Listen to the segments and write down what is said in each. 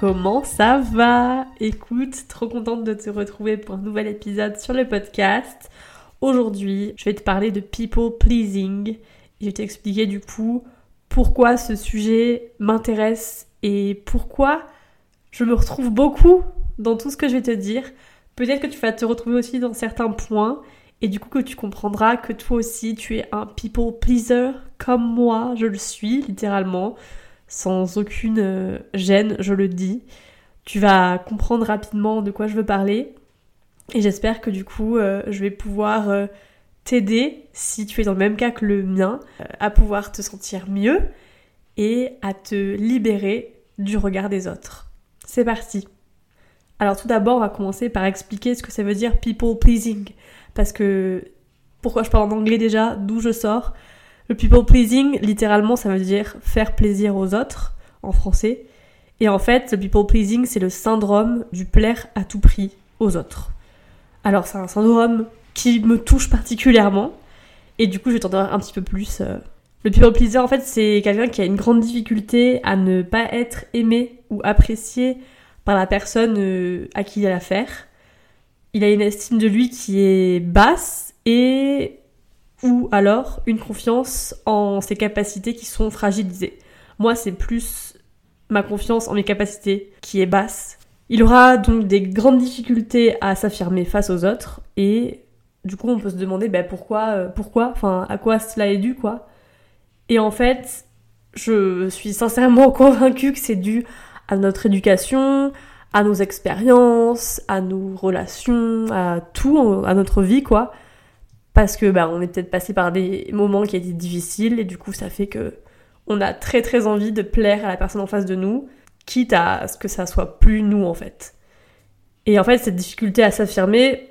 Comment ça va? Écoute, trop contente de te retrouver pour un nouvel épisode sur le podcast. Aujourd'hui, je vais te parler de people pleasing. Je vais t'expliquer du coup pourquoi ce sujet m'intéresse et pourquoi je me retrouve beaucoup dans tout ce que je vais te dire. Peut-être que tu vas te retrouver aussi dans certains points et du coup que tu comprendras que toi aussi tu es un people pleaser comme moi, je le suis littéralement sans aucune euh, gêne, je le dis. Tu vas comprendre rapidement de quoi je veux parler. Et j'espère que du coup, euh, je vais pouvoir euh, t'aider, si tu es dans le même cas que le mien, à pouvoir te sentir mieux et à te libérer du regard des autres. C'est parti. Alors tout d'abord, on va commencer par expliquer ce que ça veut dire people pleasing. Parce que pourquoi je parle en anglais déjà, d'où je sors, le people pleasing, littéralement, ça veut dire faire plaisir aux autres, en français. Et en fait, le people pleasing, c'est le syndrome du plaire à tout prix aux autres. Alors, c'est un syndrome qui me touche particulièrement. Et du coup, je vais t'en dire un petit peu plus. Euh. Le people pleaser, en fait, c'est quelqu'un qui a une grande difficulté à ne pas être aimé ou apprécié par la personne euh, à qui il a affaire. Il a une estime de lui qui est basse et ou alors une confiance en ses capacités qui sont fragilisées. Moi, c'est plus ma confiance en mes capacités qui est basse. Il aura donc des grandes difficultés à s'affirmer face aux autres et du coup, on peut se demander ben, pourquoi, euh, pourquoi, enfin, à quoi cela est dû, quoi. Et en fait, je suis sincèrement convaincue que c'est dû à notre éducation, à nos expériences, à nos relations, à tout, à notre vie, quoi parce que bah, on est peut-être passé par des moments qui étaient difficiles et du coup ça fait que on a très très envie de plaire à la personne en face de nous, quitte à ce que ça soit plus nous en fait. Et en fait cette difficulté à s'affirmer,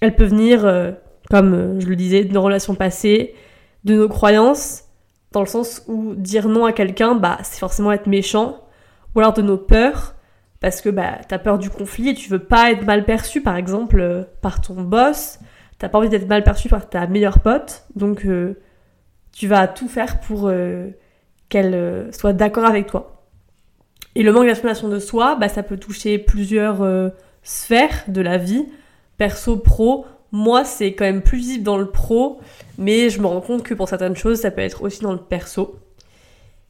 elle peut venir, euh, comme euh, je le disais, de nos relations passées, de nos croyances, dans le sens où dire non à quelqu'un, bah c'est forcément être méchant, ou alors de nos peurs, parce que bah t'as peur du conflit et tu veux pas être mal perçu par exemple euh, par ton boss, t'as pas envie d'être mal perçu par ta meilleure pote, donc euh, tu vas tout faire pour euh, qu'elle euh, soit d'accord avec toi. Et le manque d'affirmation de soi, bah, ça peut toucher plusieurs sphères de la vie, perso, pro. Moi, c'est quand même plus visible dans le pro, mais je me rends compte que pour certaines choses, ça peut être aussi dans le perso.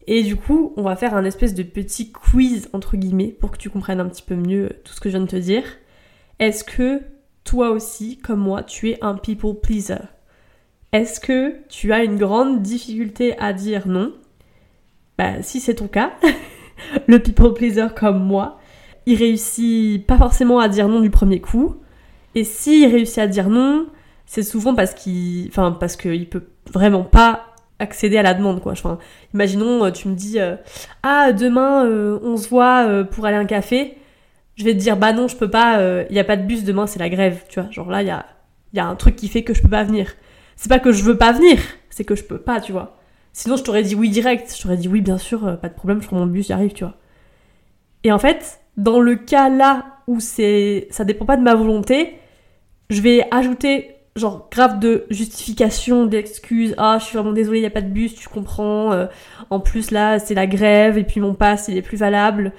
Et du coup, on va faire un espèce de petit quiz, entre guillemets, pour que tu comprennes un petit peu mieux tout ce que je viens de te dire. Est-ce que toi aussi, comme moi, tu es un people pleaser Est-ce que tu as une grande difficulté à dire non? Bah, si c'est ton cas, le people pleaser comme moi, il réussit pas forcément à dire non du premier coup. Et s'il réussit à dire non, c'est souvent parce qu'il, enfin, parce qu'il peut vraiment pas accéder à la demande quoi. Enfin, imaginons, euh, tu me dis, euh, ah demain euh, on se voit pour aller à un café je vais te dire bah non je peux pas, il euh, y a pas de bus demain c'est la grève, tu vois. Genre là il y a, y a un truc qui fait que je peux pas venir. C'est pas que je veux pas venir, c'est que je peux pas, tu vois. Sinon je t'aurais dit oui direct, je t'aurais dit oui bien sûr, euh, pas de problème, je prends mon bus, j'y arrive, tu vois. Et en fait, dans le cas là où c'est ça dépend pas de ma volonté, je vais ajouter genre grave de justification, d'excuses. Ah, je suis vraiment désolée, il y a pas de bus, tu comprends. Euh, en plus là, c'est la grève et puis mon pass, il est plus valable.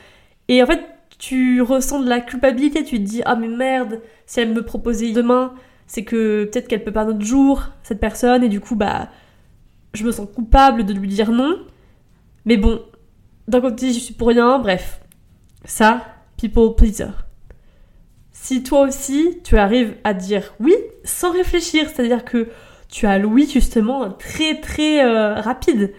Et en fait, tu ressens de la culpabilité, tu te dis ah mais merde, si elle me proposait demain, c'est que peut-être qu'elle peut pas un jour, cette personne, et du coup bah je me sens coupable de lui dire non. Mais bon, d'un côté je suis pour rien, bref. Ça, people pleaser. Si toi aussi tu arrives à dire oui sans réfléchir, c'est-à-dire que tu as le oui justement très très euh, rapide,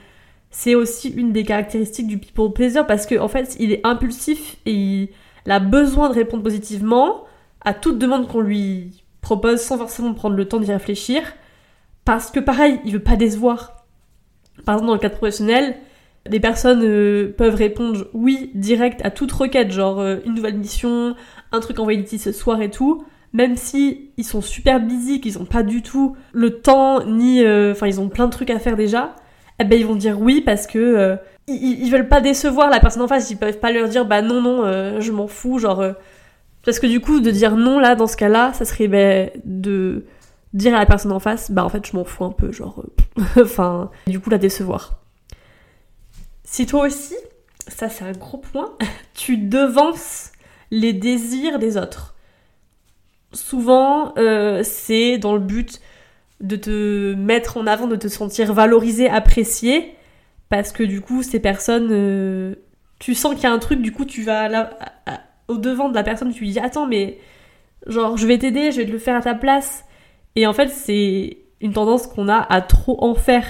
c'est aussi une des caractéristiques du people pleaser parce qu'en en fait, il est impulsif et il a besoin de répondre positivement à toute demande qu'on lui propose sans forcément prendre le temps d'y réfléchir. Parce que pareil, il veut pas décevoir. Par exemple, dans le cadre professionnel, des personnes euh, peuvent répondre oui direct à toute requête, genre euh, une nouvelle mission, un truc envoyé d'ici ce soir et tout, même si ils sont super busy, qu'ils ont pas du tout le temps ni, euh, enfin ils ont plein de trucs à faire déjà eh ben ils vont dire oui parce que euh, ils, veulent pas décevoir la personne en face, ils peuvent pas leur dire bah non non euh, je m'en fous genre euh. parce que du coup de dire non là dans ce cas-là, ça serait ben, de dire à la personne en face bah en fait je m'en fous un peu genre enfin du coup la décevoir. Si toi aussi ça c'est un gros point, tu devances les désirs des autres. Souvent, euh, c'est dans le but de te mettre en avant, de te sentir valorisé, apprécié, parce que du coup, ces personnes, euh, tu sens qu'il y a un truc, du coup, tu vas là, au devant de la personne, tu lui dis Attends, mais genre, je vais t'aider, je vais te le faire à ta place. Et en fait, c'est une tendance qu'on a à trop en faire.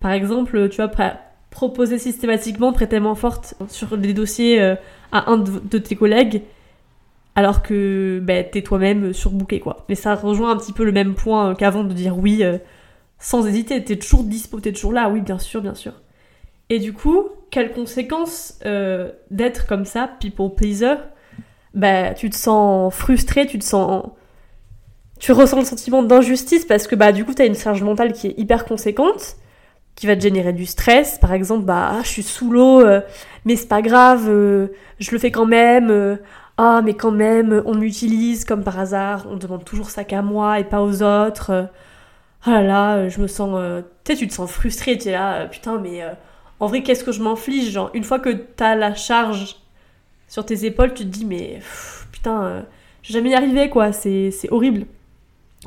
Par exemple, tu vois, proposer systématiquement, très tellement forte sur des dossiers euh, à un de tes collègues, alors que bah, t'es toi-même surbooké, quoi. Mais ça rejoint un petit peu le même point euh, qu'avant de dire oui euh, sans hésiter, t'es toujours dispo, t'es toujours là, oui, bien sûr, bien sûr. Et du coup, quelles conséquences d'être comme ça, people pleaser? Bah, tu te sens frustré, tu te sens tu ressens le sentiment d'injustice parce que bah du coup t'as une charge mentale qui est hyper conséquente qui va te générer du stress par exemple bah ah, je suis sous l'eau euh, mais c'est pas grave euh, je le fais quand même euh, ah mais quand même on m'utilise comme par hasard on demande toujours ça qu'à moi et pas aux autres. Oh là là je me sens tu sais tu te sens frustré tu es là putain mais en vrai qu'est-ce que je m'inflige genre une fois que t'as la charge sur tes épaules tu te dis mais putain j'ai jamais y arrivé quoi c'est horrible.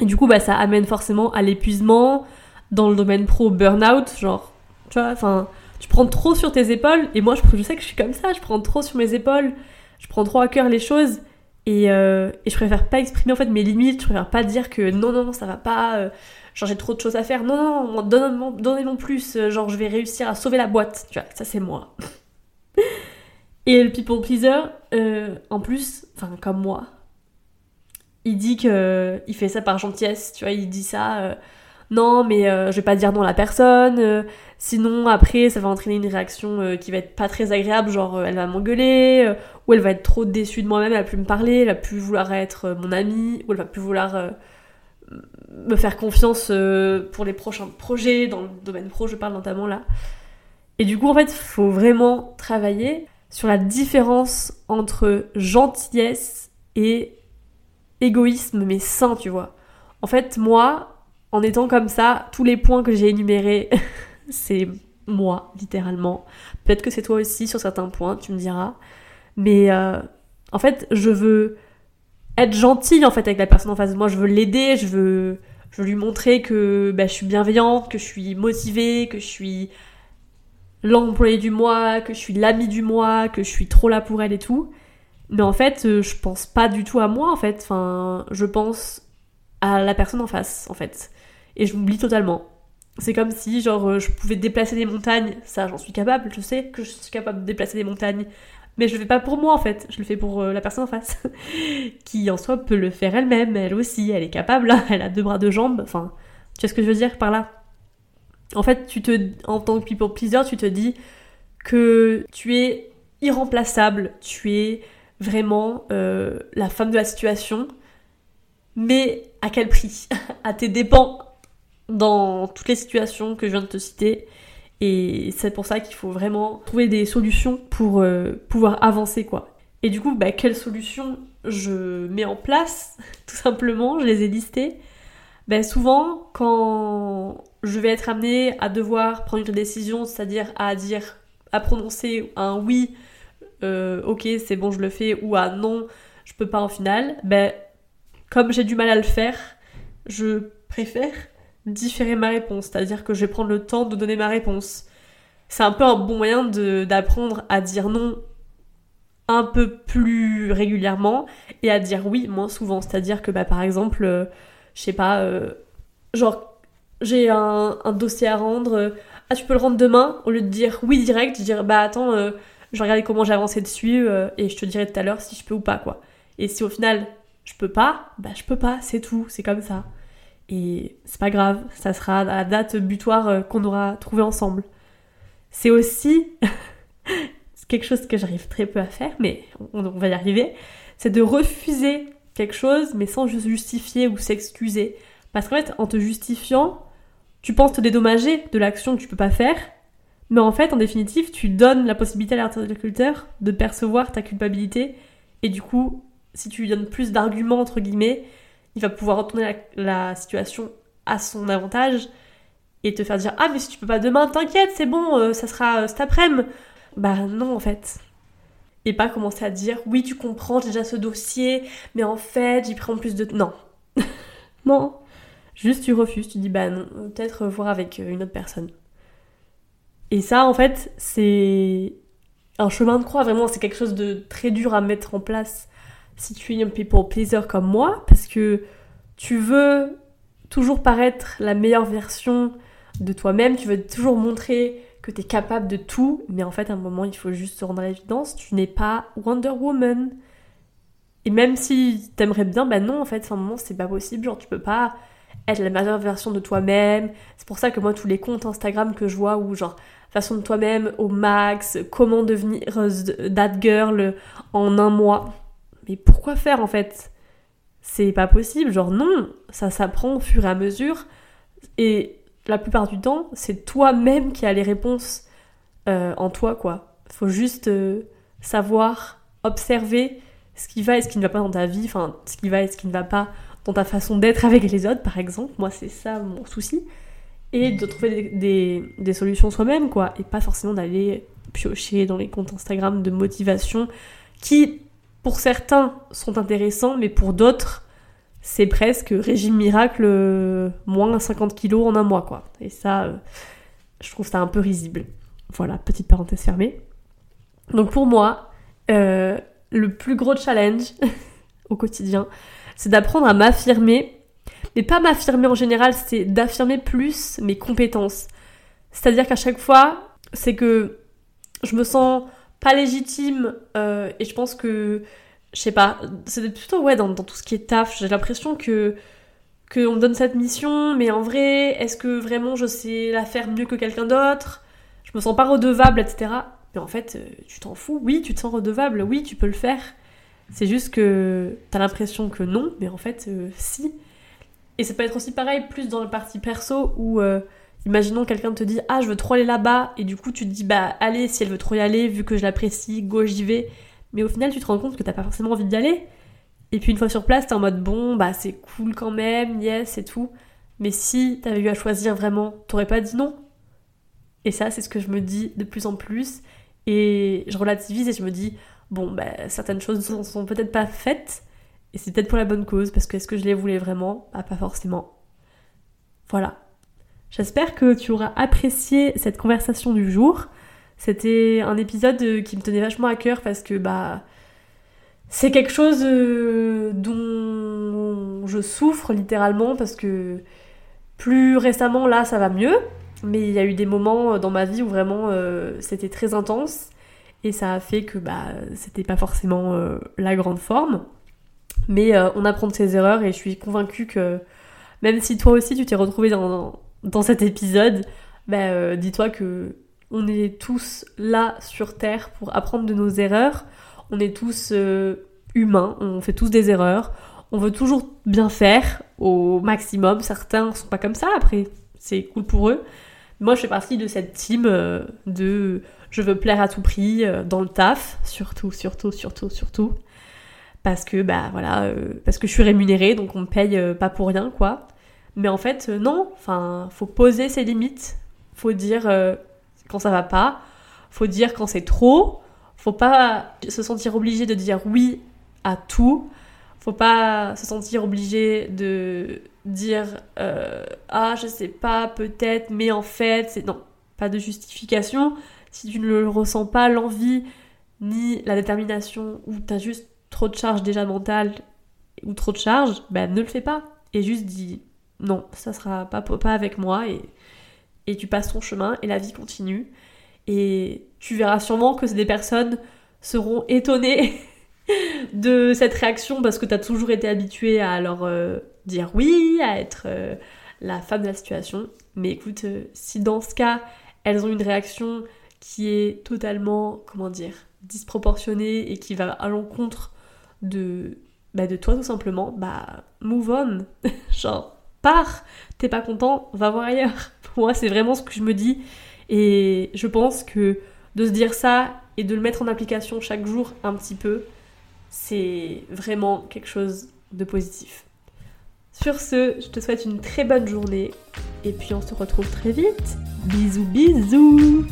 Et du coup, bah, ça amène forcément à l'épuisement, dans le domaine pro, burn-out, genre, tu vois, enfin, tu prends trop sur tes épaules, et moi, je, sais que je suis comme ça, je prends trop sur mes épaules, je prends trop à cœur les choses, et, euh, et je préfère pas exprimer en fait mes limites, je préfère pas dire que non, non, ça va pas, euh, genre j'ai trop de choses à faire, non, non, non donnez-moi plus, euh, genre je vais réussir à sauver la boîte, tu vois, ça c'est moi. et le people pleaser, en plus, enfin, comme moi, il dit que il fait ça par gentillesse, tu vois, il dit ça. Euh, non, mais euh, je vais pas dire non à la personne. Euh, sinon, après, ça va entraîner une réaction qui va être pas très agréable, genre elle va m'engueuler, ou elle va être trop déçue de moi-même, elle va plus me parler, elle va plus vouloir être mon amie, ou elle va plus vouloir me faire confiance pour les prochains projets, dans le domaine pro, je parle notamment là. Et du coup, en fait, faut vraiment travailler sur la différence entre gentillesse et égoïsme mais sain, tu vois. En fait, moi, en étant comme ça, tous les points que j'ai énumérés, c'est moi, littéralement. Peut-être que c'est toi aussi sur certains points, tu me diras. Mais euh, en fait, je veux être gentille en fait avec la personne en face de moi. Je veux l'aider, je veux, lui montrer que bah, je suis bienveillante, que je suis motivée, que je suis l'employé du mois, que je suis l'ami du mois, que je suis trop là pour elle et tout. Mais en fait, euh, je pense pas du tout à moi, en fait. Enfin, je pense à la personne en face, en fait. Et je m'oublie totalement. C'est comme si, genre, euh, je pouvais déplacer des montagnes. Ça, j'en suis capable. Je sais que je suis capable de déplacer des montagnes. Mais je le fais pas pour moi, en fait. Je le fais pour euh, la personne en face. qui, en soi, peut le faire elle-même. Elle aussi, elle est capable. Elle a deux bras, deux jambes. Enfin, tu vois ce que je veux dire par là? En fait, tu te, en tant que people pleaser, tu te dis que tu es irremplaçable. Tu es vraiment euh, la femme de la situation, mais à quel prix? À tes dépens dans toutes les situations que je viens de te citer. Et c'est pour ça qu'il faut vraiment trouver des solutions pour euh, pouvoir avancer, quoi. Et du coup, bah, quelles solutions je mets en place? Tout simplement, je les ai listées. Ben souvent, quand je vais être amenée à devoir prendre une décision, c'est-à-dire à dire, à prononcer un oui euh, ok c'est bon je le fais ou à non je peux pas en final, ben comme j'ai du mal à le faire, je préfère différer ma réponse, c'est-à-dire que je vais prendre le temps de donner ma réponse. C'est un peu un bon moyen d'apprendre à dire non un peu plus régulièrement et à dire oui moins souvent. C'est-à-dire que bah, par exemple, euh, je sais pas, euh, genre j'ai un, dossier à rendre, ah tu peux le rendre demain, au lieu de dire oui direct, je dire bah attends, je vais regarder comment j'ai avancé dessus euh, et je te dirai tout à l'heure si je peux ou pas quoi. Et si au final je peux pas, bah je peux pas, c'est tout, c'est comme ça. Et c'est pas grave, ça sera la date butoir euh, qu'on aura trouvé ensemble. C'est aussi quelque chose que j'arrive très peu à faire, mais on, va y arriver, c'est de refuser quelque chose mais sans justifier ou s'excuser. Parce qu'en fait, en te justifiant, tu penses te dédommager de l'action que tu peux pas faire, mais en fait, en définitive, tu donnes la possibilité à l'interlocuteur de percevoir ta culpabilité. Et du coup, si tu lui donnes plus d'arguments, entre guillemets, il va pouvoir retourner la, situation à son avantage et te faire dire Ah, mais si tu peux pas demain, t'inquiète, c'est bon, euh, ça sera euh, cet après-midi. bah non en fait. Et pas commencer à dire oui tu comprends, j'ai déjà ce dossier, mais en fait j'y prends plus de... Non. non. Juste tu refuses, tu dis bah non, peut-être voir avec une autre personne. Et ça en fait c'est un chemin de croix, vraiment c'est quelque chose de très dur à mettre en place si tu es un people pleaser comme moi, parce que tu veux toujours paraître la meilleure version de toi-même, tu veux toujours montrer que tu es capable de tout, mais en fait, à un moment, il faut juste se rendre à l'évidence, tu n'es pas Wonder Woman. Et même si t'aimerais bien, bah non, en fait, à un moment, c'est pas possible, genre, tu peux pas être la meilleure version de toi-même. C'est pour ça que moi, tous les comptes Instagram que je vois, où genre, façon de toi-même au max, comment devenir that girl en un mois. Mais pourquoi faire, en fait? C'est pas possible, genre, non, ça s'apprend au fur et à mesure. Et la plupart du temps, c'est toi-même qui as les réponses euh, en toi, quoi. Faut juste euh, savoir observer ce qui va et ce qui ne va pas dans ta vie, enfin, ce qui va et ce qui ne va pas dans ta façon d'être avec les autres, par exemple. Moi, c'est ça mon souci. Et de trouver des, solutions soi-même, quoi. Et pas forcément d'aller piocher dans les comptes Instagram de motivation qui, pour certains, sont intéressants, mais pour d'autres, c'est presque régime miracle euh, moins 50 kilos en un mois, quoi. Et ça, euh, je trouve ça un peu risible. Voilà, petite parenthèse fermée. Donc pour moi, euh, le plus gros challenge au quotidien, c'est d'apprendre à m'affirmer. Mais pas m'affirmer en général, c'est d'affirmer plus mes compétences. C'est-à-dire qu'à chaque fois, c'est que je me sens pas légitime et je pense que je sais pas, c'est plutôt ouais dans, tout ce qui est taf, j'ai l'impression que qu'on me donne cette mission, mais en vrai, est-ce que vraiment je sais la faire mieux que quelqu'un d'autre? Je me sens pas redevable, etc. Mais en fait, euh, tu t'en fous, oui, tu te sens redevable, oui, tu peux le faire. C'est juste que t'as l'impression que non, mais en fait, euh, si. Et ça peut être aussi pareil, plus dans le parti perso, où euh, imaginons quelqu'un te dit Ah, je veux trop aller là-bas, et du coup tu te dis Bah, allez, si elle veut trop y aller, vu que je l'apprécie, go, j'y vais mais au final tu te rends compte que t'as pas forcément envie d'y aller. Et puis une fois sur place, t'es en mode bon, bah c'est cool quand même, yes et tout. Mais si t'avais eu à choisir vraiment, t'aurais pas dit non. Et ça, c'est ce que je me dis de plus en plus. Et je relativise et je me dis, bon, bah certaines choses ne sont peut-être pas faites. Et c'est peut-être pour la bonne cause, parce que est-ce que je les voulais vraiment? Bah pas forcément. Voilà. J'espère que tu auras apprécié cette conversation du jour. C'était un épisode euh, qui me tenait vachement à cœur parce que bah c'est quelque chose euh, dont je souffre littéralement parce que plus récemment là ça va mieux. Mais il y a eu des moments dans ma vie où vraiment euh, c'était très intense. Et ça a fait que bah c'était pas forcément la grande forme. Mais on apprend de ses erreurs et je suis convaincue que même si toi aussi tu t'es retrouvé dans, dans cet épisode bah, dis-toi que on est tous là sur Terre pour apprendre de nos erreurs. On est tous euh, humains, on fait tous des erreurs. On veut toujours bien faire au maximum. Certains sont pas comme ça, après, c'est cool pour eux. Moi, je fais partie de cette team euh, de je veux plaire à tout prix euh, dans le taf, surtout, surtout, surtout, surtout. Parce que, bah voilà, parce que je suis rémunérée, donc on me paye pas pour rien, quoi. Mais en fait, non, enfin, faut poser ses limites. Faut dire, quand ça va pas, faut dire quand c'est trop, faut pas se sentir obligé de dire oui à tout, faut pas se sentir obligé de dire euh, ah je sais pas peut-être mais en fait c'est non. Pas de justification. Si tu ne le ressens pas l'envie ni la détermination ou t'as juste trop de charge déjà mentale ou trop de charge ben ne le fais pas. Et juste dis non ça sera pas pas avec moi et et tu passes ton chemin et la vie continue. Et tu verras sûrement que des personnes seront étonnées de cette réaction parce que tu as toujours été habitué à leur euh, dire oui, à être euh, la femme de la situation. Mais écoute, euh, si dans ce cas, elles ont une réaction qui est totalement, comment dire, disproportionnée et qui va à l'encontre de, bah, de toi tout simplement, bah move on. Genre, t'es pas content, va voir ailleurs. moi, c'est vraiment ce que je me dis. Et je pense que de se dire ça et de le mettre en application chaque jour un petit peu, c'est vraiment quelque chose de positif. Sur ce, je te souhaite une très bonne journée et puis on se retrouve très vite. Bisous bisous